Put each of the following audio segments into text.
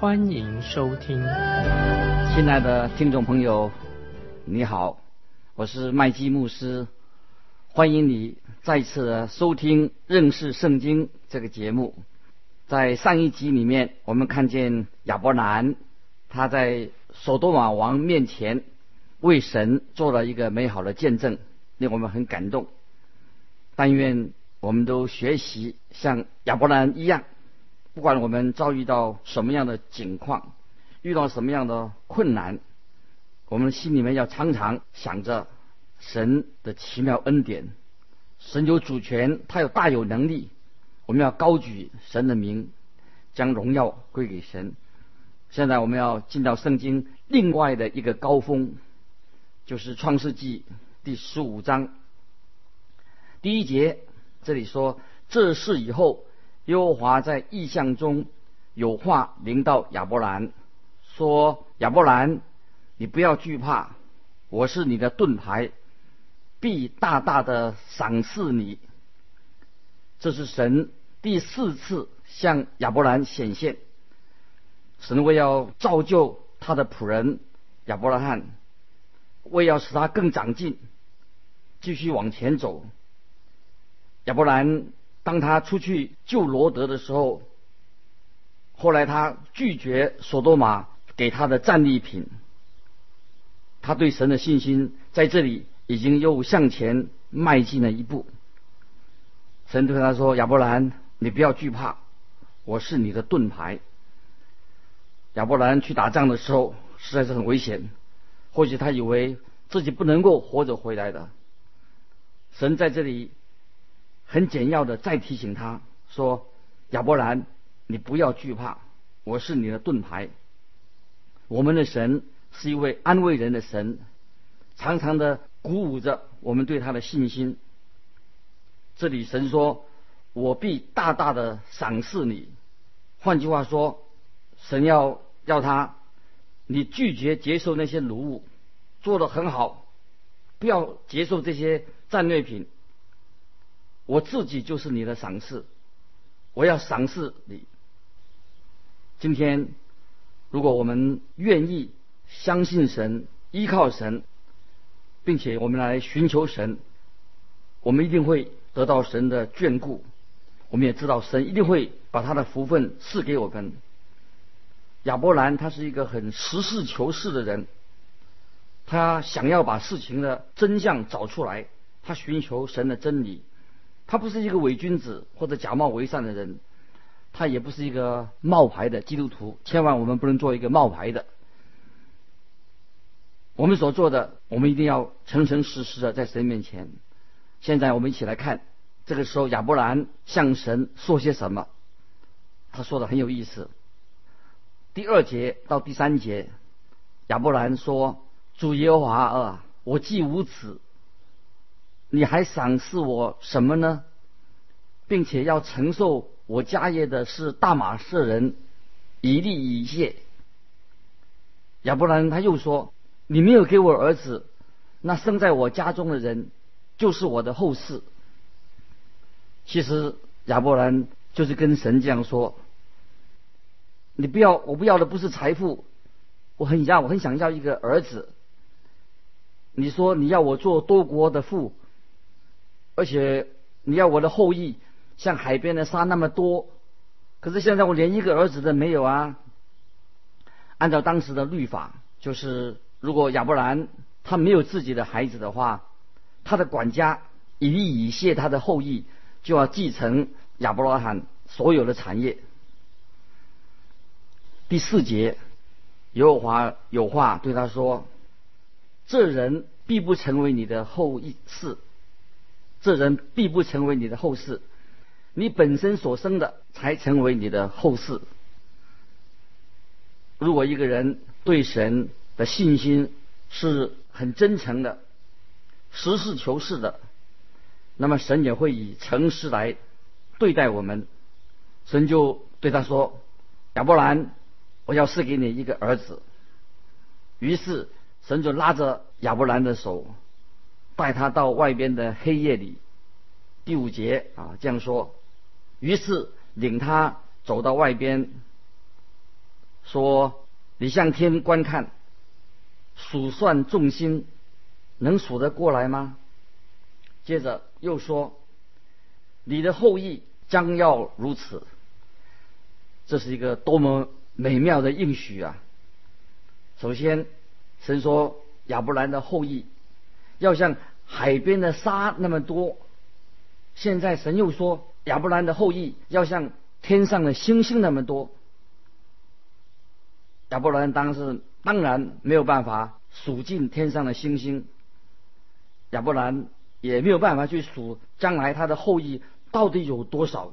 欢迎收听。亲爱的听众朋友，你好，我是麦基牧师，欢迎你再次收听认识圣经这个节目。在上一集里面，我们看见亚伯兰他在索多玛王面前为神做了一个美好的见证，令我们很感动。但愿我们都学习像亚伯兰一样，不管我们遭遇到什么样的境况，遇到什么样的困难，我们心里面要常常想着神的奇妙恩典。神有主权，他有大有能力。我们要高举神的名，将荣耀归给神。现在我们要进到圣经另外的一个高峰，就是创世纪第十五章第一节。这里说：“这事以后，耶和华在异象中有话临到亚伯兰，说：亚伯兰，你不要惧怕，我是你的盾牌，必大大的赏赐你。”这是神。第四次向亚伯兰显现，神为要造就他的仆人亚伯拉罕，为要使他更长进，继续往前走。亚伯兰当他出去救罗德的时候，后来他拒绝索多玛给他的战利品，他对神的信心在这里已经又向前迈进了一步。神对他说：“亚伯兰。”你不要惧怕，我是你的盾牌。亚伯兰去打仗的时候实在是很危险，或许他以为自己不能够活着回来的。神在这里很简要的再提醒他说：“亚伯兰，你不要惧怕，我是你的盾牌。我们的神是一位安慰人的神，常常的鼓舞着我们对他的信心。”这里神说。我必大大的赏赐你。换句话说，神要要他，你拒绝接受那些奴物，做得很好，不要接受这些战略品。我自己就是你的赏赐，我要赏赐你。今天，如果我们愿意相信神、依靠神，并且我们来寻求神，我们一定会得到神的眷顾。我们也知道，神一定会把他的福分赐给我们。亚伯兰他是一个很实事求是的人，他想要把事情的真相找出来，他寻求神的真理。他不是一个伪君子或者假冒伪善的人，他也不是一个冒牌的基督徒。千万我们不能做一个冒牌的。我们所做的，我们一定要诚诚实实的在神面前。现在我们一起来看。这个时候，亚伯兰向神说些什么？他说的很有意思。第二节到第三节，亚伯兰说：“主耶和华啊，我既无子，你还赏赐我什么呢？并且要承受我家业的是大马士人一利以谢。”亚伯兰他又说：“你没有给我儿子，那生在我家中的人就是我的后世。”其实亚伯兰就是跟神这样说：“你不要，我不要的不是财富，我很要，我很想要一个儿子。你说你要我做多国的父，而且你要我的后裔像海边的沙那么多，可是现在我连一个儿子都没有啊！按照当时的律法，就是如果亚伯兰他没有自己的孩子的话，他的管家以利以谢他的后裔。”就要继承亚伯拉罕所有的产业。第四节，耶和华有话对他说：“这人必不成为你的后裔世，这人必不成为你的后世，你本身所生的才成为你的后世。”如果一个人对神的信心是很真诚的、实事求是的，那么神也会以诚实来对待我们。神就对他说：“亚伯兰，我要赐给你一个儿子。”于是神就拉着亚伯兰的手，带他到外边的黑夜里。第五节啊这样说。于是领他走到外边，说：“你向天观看，数算众星，能数得过来吗？”接着又说：“你的后裔将要如此。”这是一个多么美妙的应许啊！首先，神说亚伯兰的后裔要像海边的沙那么多。现在神又说。亚伯兰的后裔要像天上的星星那么多。亚伯兰当时当然没有办法数尽天上的星星，亚伯兰也没有办法去数将来他的后裔到底有多少。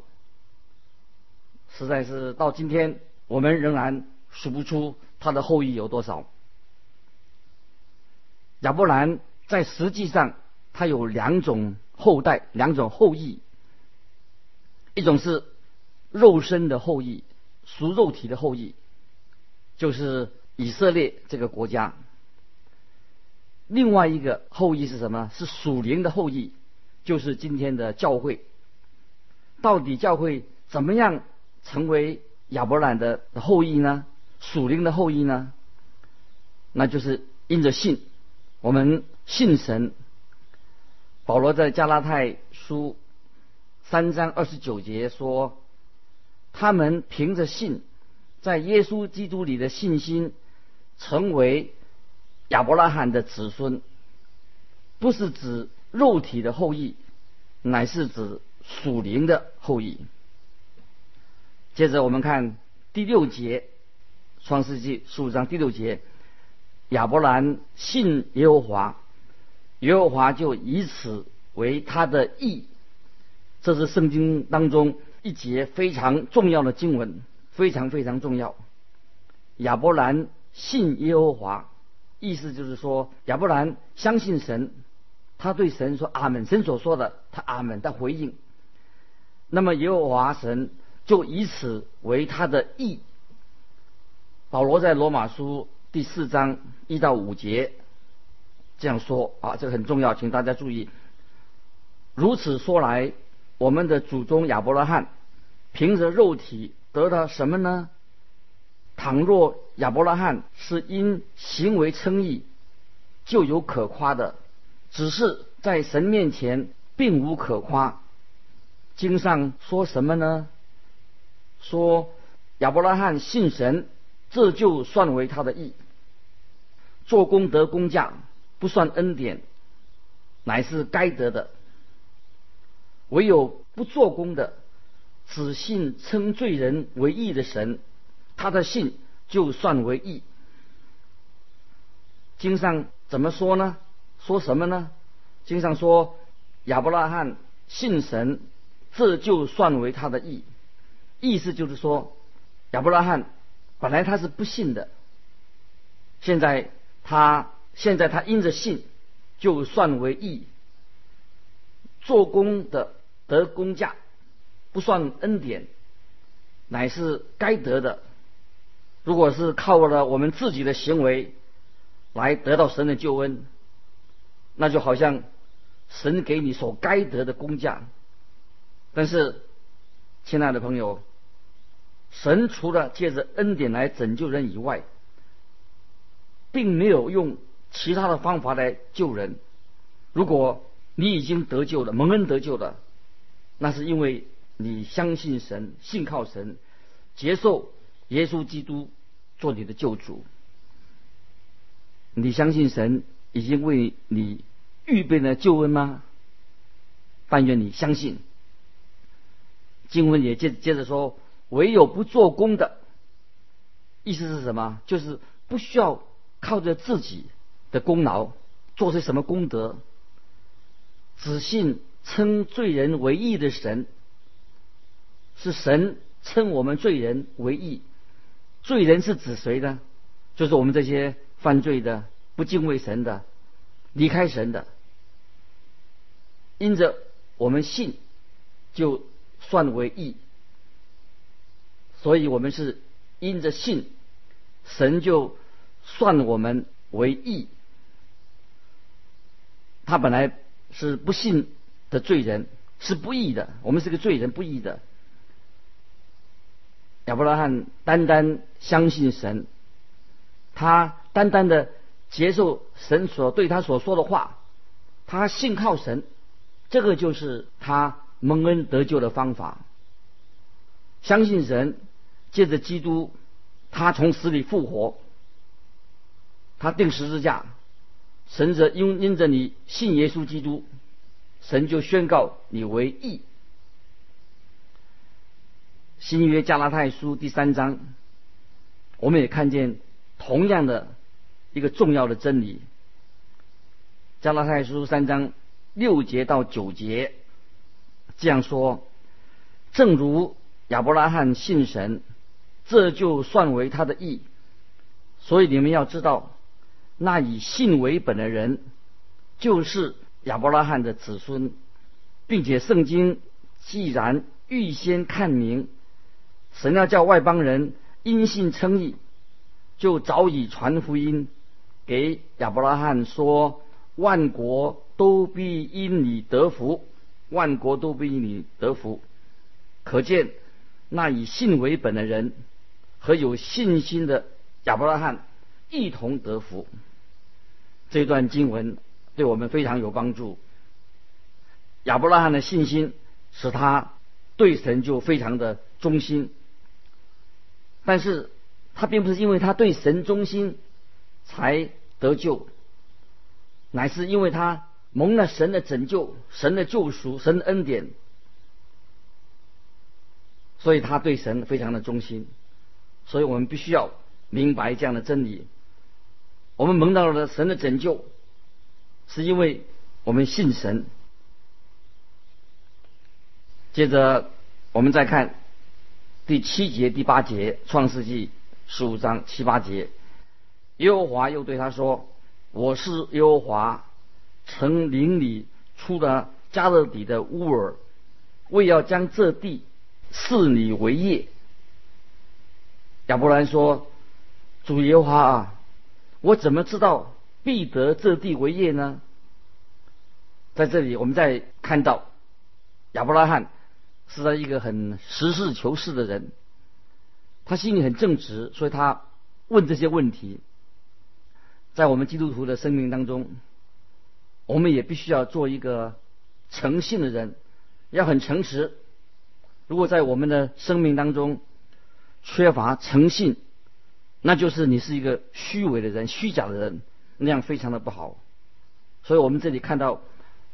实在是到今天，我们仍然数不出他的后裔有多少。亚伯兰在实际上他有两种后代，两种后裔。一种是肉身的后裔，属肉体的后裔，就是以色列这个国家。另外一个后裔是什么？是属灵的后裔，就是今天的教会。到底教会怎么样成为亚伯兰的后裔呢？属灵的后裔呢？那就是因着信，我们信神。保罗在加拉太书。三章二十九节说，他们凭着信，在耶稣基督里的信心，成为亚伯拉罕的子孙，不是指肉体的后裔，乃是指属灵的后裔。接着我们看第六节，《创世纪》十五章第六节，亚伯兰信耶和华，耶和华就以此为他的义。这是圣经当中一节非常重要的经文，非常非常重要。亚伯兰信耶和华，意思就是说亚伯兰相信神，他对神说阿门，神所说的他阿门的回应。那么耶和华神就以此为他的义。保罗在罗马书第四章一到五节这样说啊，这个很重要，请大家注意。如此说来。我们的祖宗亚伯拉罕凭着肉体得到什么呢？倘若亚伯拉罕是因行为称义，就有可夸的；只是在神面前并无可夸。经上说什么呢？说亚伯拉罕信神，这就算为他的义。做功德工价不算恩典，乃是该得的。唯有不做工的，只信称罪人为义的神，他的信就算为义。经上怎么说呢？说什么呢？经上说亚伯拉罕信神，这就算为他的义。意思就是说，亚伯拉罕本来他是不信的，现在他现在他因着信，就算为义。做工的得工价，不算恩典，乃是该得的。如果是靠了我们自己的行为来得到神的救恩，那就好像神给你所该得的工价。但是，亲爱的朋友，神除了借着恩典来拯救人以外，并没有用其他的方法来救人。如果你已经得救了，蒙恩得救了，那是因为你相信神，信靠神，接受耶稣基督做你的救主。你相信神已经为你预备了救恩吗？但愿你相信。经文也接接着说，唯有不做工的，意思是什么？就是不需要靠着自己的功劳做些什么功德。只信称罪人为义的神，是神称我们罪人为义，罪人是指谁呢？就是我们这些犯罪的、不敬畏神的、离开神的。因着我们信，就算为义。所以我们是因着信，神就算我们为义。他本来是不信的罪人，是不义的。我们是个罪人，不义的。亚伯拉罕单单相信神，他单单的接受神所对他所说的话，他信靠神，这个就是他蒙恩得救的方法。相信神，借着基督，他从死里复活，他定十字架。神则因因着你信耶稣基督，神就宣告你为义。新约加拉太书第三章，我们也看见同样的一个重要的真理。加拉太书三章六节到九节这样说：正如亚伯拉罕信神，这就算为他的义。所以你们要知道。那以信为本的人，就是亚伯拉罕的子孙，并且圣经既然预先看明，神要叫外邦人因信称义，就早已传福音给亚伯拉罕说：万国都必因你得福，万国都必因你得福。可见那以信为本的人和有信心的亚伯拉罕。一同得福。这段经文对我们非常有帮助。亚伯拉罕的信心使他对神就非常的忠心，但是他并不是因为他对神忠心才得救，乃是因为他蒙了神的拯救、神的救赎、神的恩典，所以他对神非常的忠心。所以我们必须要明白这样的真理。我们蒙到了神的拯救，是因为我们信神。接着，我们再看第七节、第八节，《创世纪》十五章七八节。耶和华又对他说：“我是耶和华，从林里出了加勒底的乌尔，为要将这地赐你为业。”亚伯兰说：“主耶和华啊！”我怎么知道必得这地为业呢？在这里，我们再看到亚伯拉罕是他一个很实事求是的人，他心里很正直，所以他问这些问题。在我们基督徒的生命当中，我们也必须要做一个诚信的人，要很诚实。如果在我们的生命当中缺乏诚信，那就是你是一个虚伪的人、虚假的人，那样非常的不好。所以我们这里看到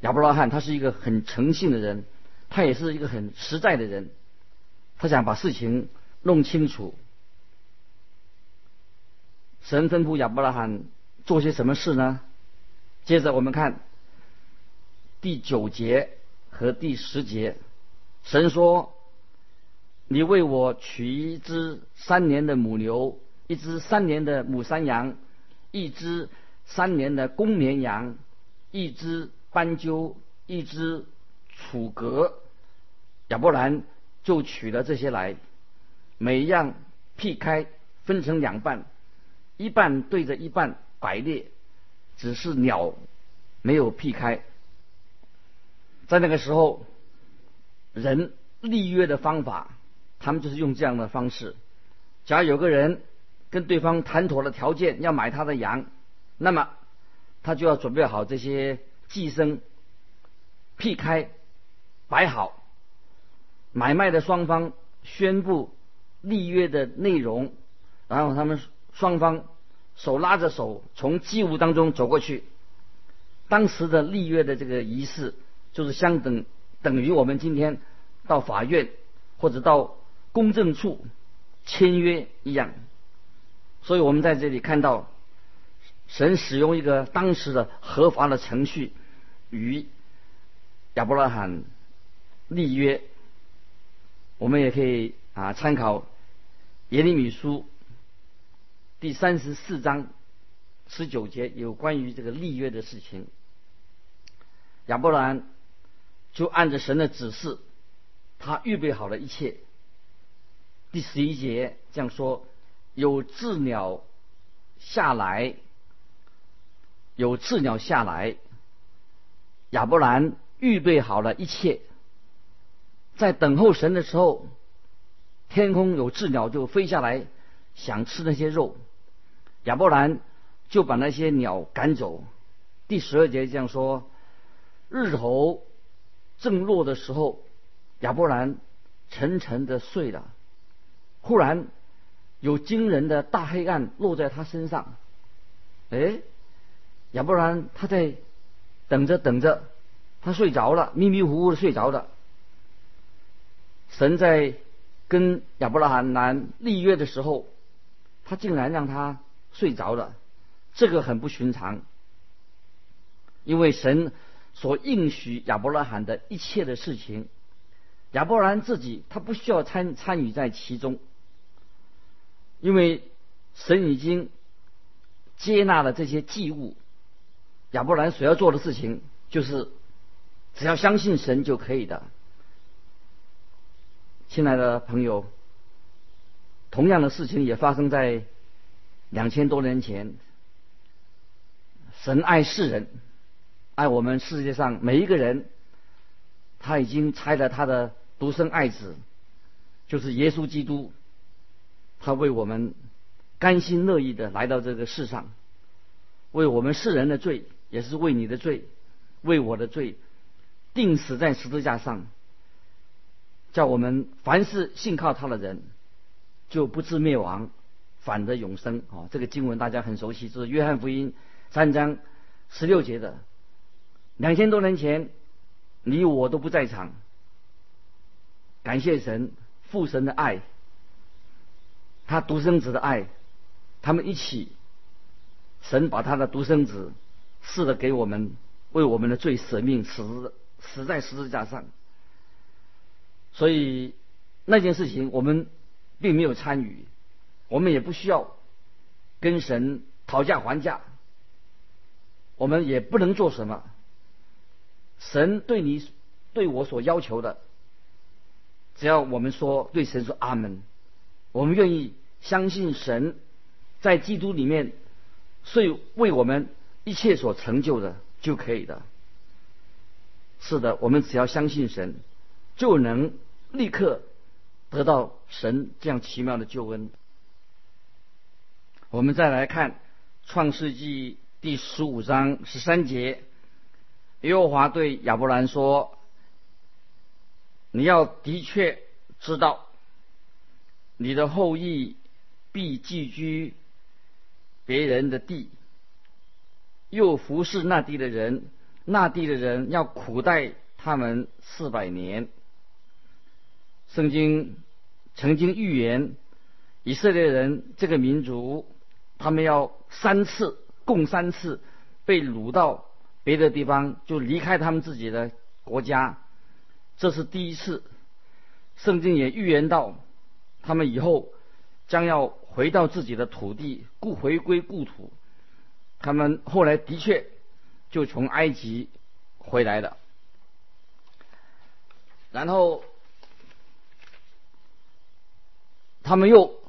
亚伯拉罕，他是一个很诚信的人，他也是一个很实在的人，他想把事情弄清楚。神吩咐亚伯拉罕做些什么事呢？接着我们看第九节和第十节，神说：“你为我取一只三年的母牛。”一只三年的母山羊，一只三年的公绵羊，一只斑鸠，一只楚格，亚伯兰就取了这些来，每一样劈开，分成两半，一半对着一半摆列，只是鸟没有劈开。在那个时候，人立约的方法，他们就是用这样的方式。假如有个人。跟对方谈妥了条件，要买他的羊，那么他就要准备好这些寄生，劈开，摆好，买卖的双方宣布立约的内容，然后他们双方手拉着手从祭物当中走过去。当时的立约的这个仪式，就是相等等于我们今天到法院或者到公证处签约一样。所以我们在这里看到，神使用一个当时的合法的程序与亚伯拉罕立约。我们也可以啊参考耶利米书第三十四章十九节有关于这个立约的事情。亚伯兰就按着神的指示，他预备好了一切。第十一节这样说：有鸷鸟下来，有鸷鸟下来。亚伯兰预备好了一切，在等候神的时候，天空有鸷鸟就飞下来，想吃那些肉。亚伯兰就把那些鸟赶走。第十二节这样说：日头正落的时候，亚伯兰沉沉的睡了。忽然有惊人的大黑暗落在他身上。哎，亚伯兰他在等着等着，他睡着了，迷迷糊糊的睡着了。神在跟亚伯拉罕南立约的时候，他竟然让他。睡着了，这个很不寻常，因为神所应许亚伯拉罕的一切的事情，亚伯兰自己他不需要参参与在其中，因为神已经接纳了这些祭物，亚伯兰所要做的事情就是只要相信神就可以的。亲爱的朋友，同样的事情也发生在。两千多年前，神爱世人，爱我们世界上每一个人，他已经差了他的独生爱子，就是耶稣基督，他为我们甘心乐意的来到这个世上，为我们世人的罪，也是为你的罪，为我的罪，定死在十字架上，叫我们凡是信靠他的人，就不至灭亡。反得永生啊！这个经文大家很熟悉，是约翰福音三章十六节的。两千多年前，你我都不在场。感谢神父神的爱，他独生子的爱，他们一起，神把他的独生子赐了给我们，为我们的罪舍命，死死在十字架上。所以那件事情我们并没有参与。我们也不需要跟神讨价还价，我们也不能做什么。神对你对我所要求的，只要我们说对神说阿门，我们愿意相信神在基督里面是为我们一切所成就的就可以的。是的，我们只要相信神，就能立刻得到神这样奇妙的救恩。我们再来看《创世纪》第十五章十三节，耶和华对亚伯兰说：“你要的确知道，你的后裔必寄居别人的地，又服侍那地的人，那地的人要苦待他们四百年。”圣经曾经预言以色列人这个民族。他们要三次，共三次被掳到别的地方，就离开他们自己的国家。这是第一次。圣经也预言到，他们以后将要回到自己的土地，故回归故土。他们后来的确就从埃及回来了，然后他们又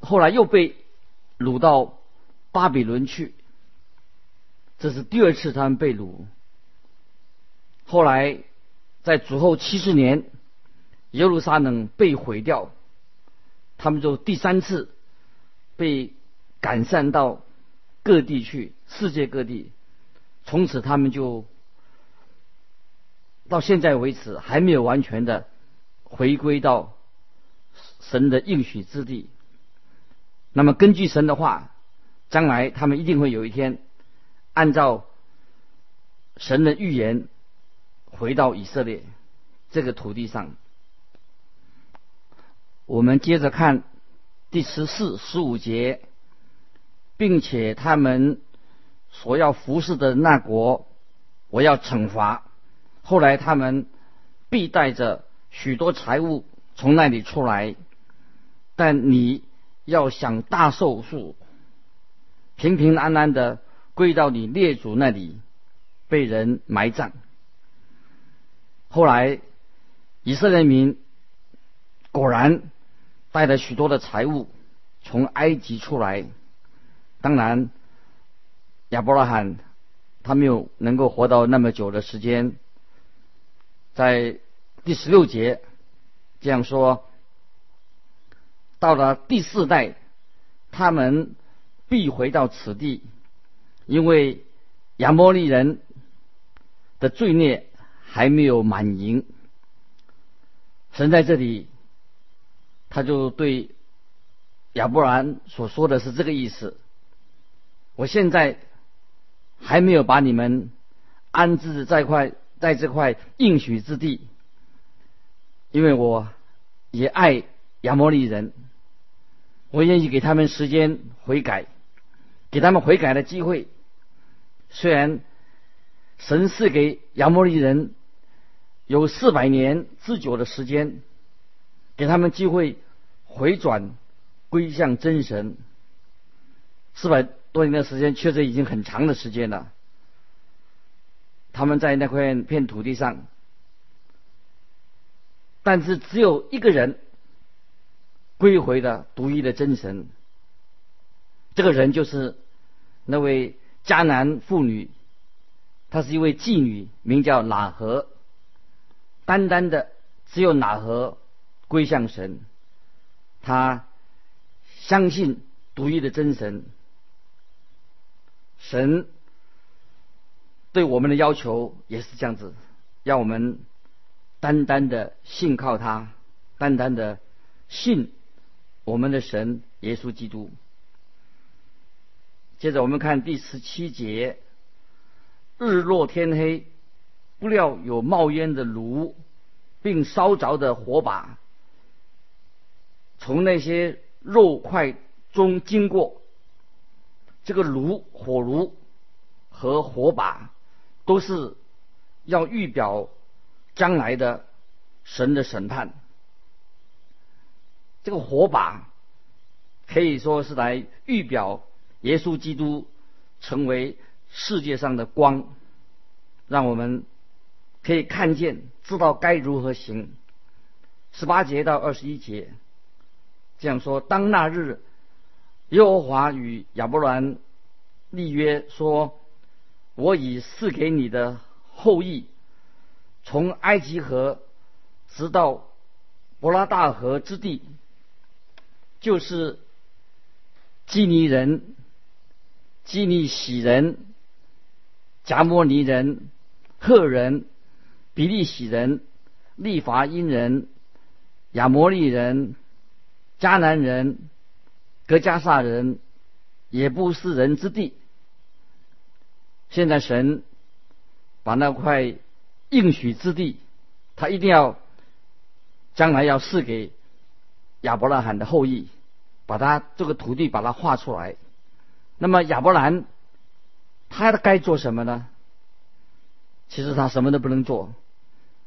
后来又被。掳到巴比伦去，这是第二次他们被掳。后来在主后七十年，耶路撒冷被毁掉，他们就第三次被赶散到各地去，世界各地。从此他们就到现在为止还没有完全的回归到神的应许之地。那么根据神的话，将来他们一定会有一天，按照神的预言，回到以色列这个土地上。我们接着看第十四、十五节，并且他们所要服侍的那国，我要惩罚。后来他们必带着许多财物从那里出来，但你。要想大寿数，平平安安的归到你列祖那里，被人埋葬。后来，以色列民果然带了许多的财物从埃及出来。当然，亚伯拉罕他没有能够活到那么久的时间。在第十六节这样说：到了第四代，他们必回到此地，因为亚摩利人的罪孽。还没有满盈，神在这里，他就对亚伯兰所说的是这个意思。我现在还没有把你们安置在块在这块应许之地，因为我也爱亚摩利人，我愿意给他们时间悔改，给他们悔改的机会。虽然神赐给亚摩利人。有四百年之久的时间，给他们机会回转归向真神。四百多年的时间确实已经很长的时间了。他们在那块片土地上，但是只有一个人归回了独一的真神。这个人就是那位迦南妇女，她是一位妓女，名叫喇合。单单的只有哪和归向神，他相信独一的真神。神对我们的要求也是这样子，要我们单单的信靠他，单单的信我们的神耶稣基督。接着我们看第十七节，日落天黑。不料有冒烟的炉，并烧着的火把，从那些肉块中经过。这个炉、火炉和火把，都是要预表将来的神的审判。这个火把可以说是来预表耶稣基督成为世界上的光，让我们。可以看见，知道该如何行。十八节到二十一节这样说：当那日，耶和华与亚伯兰立约说：“我已赐给你的后裔，从埃及河直到伯拉大河之地，就是基尼人、基尼喜人、加摩尼人、赫人。”比利洗人、利伐因人、亚摩利人、迦南人、格加萨人、也不是人之地。现在神把那块应许之地，他一定要将来要赐给亚伯拉罕的后裔，把他这个土地把它画出来。那么亚伯兰他该做什么呢？其实他什么都不能做。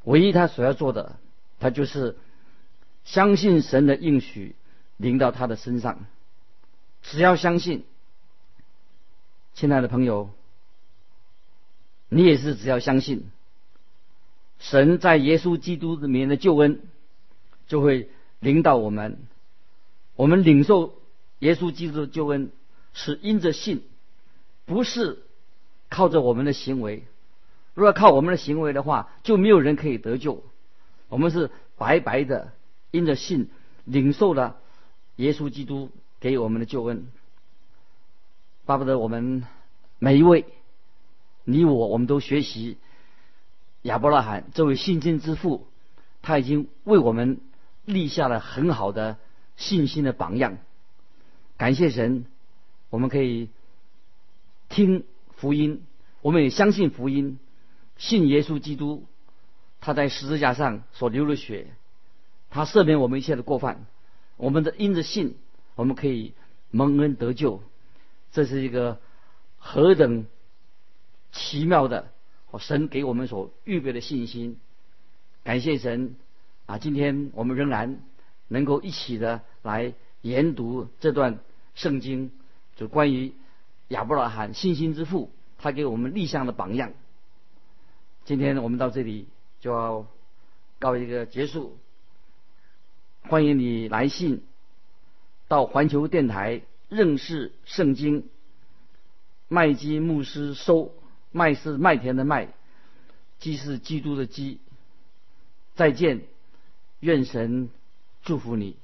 唯一他所要做的，他就是相信神的应许临到他的身上。只要相信，亲爱的朋友，你也是只要相信，神在耶稣基督里面的救恩就会领到我们。我们领受耶稣基督的救恩是因着信，不是靠着我们的行为。如果靠我们的行为的话，就没有人可以得救。我们是白白的因着信领受了耶稣基督给我们的救恩。巴不得我们每一位，你我，我们都学习亚伯拉罕这位信心之父，他已经为我们立下了很好的信心的榜样。感谢神，我们可以听福音，我们也相信福音。信耶稣基督，他在十字架上所流的血，他赦免我们一切的过犯。我们的因着信，我们可以蒙恩得救。这是一个何等奇妙的神给我们所预备的信心！感谢神啊！今天我们仍然能够一起的来研读这段圣经，就关于亚伯拉罕信心之父，他给我们立下的榜样。今天我们到这里就要告一个结束。欢迎你来信到环球电台认识圣经麦基牧师收麦是麦田的麦，基是基督的基。再见，愿神祝福你。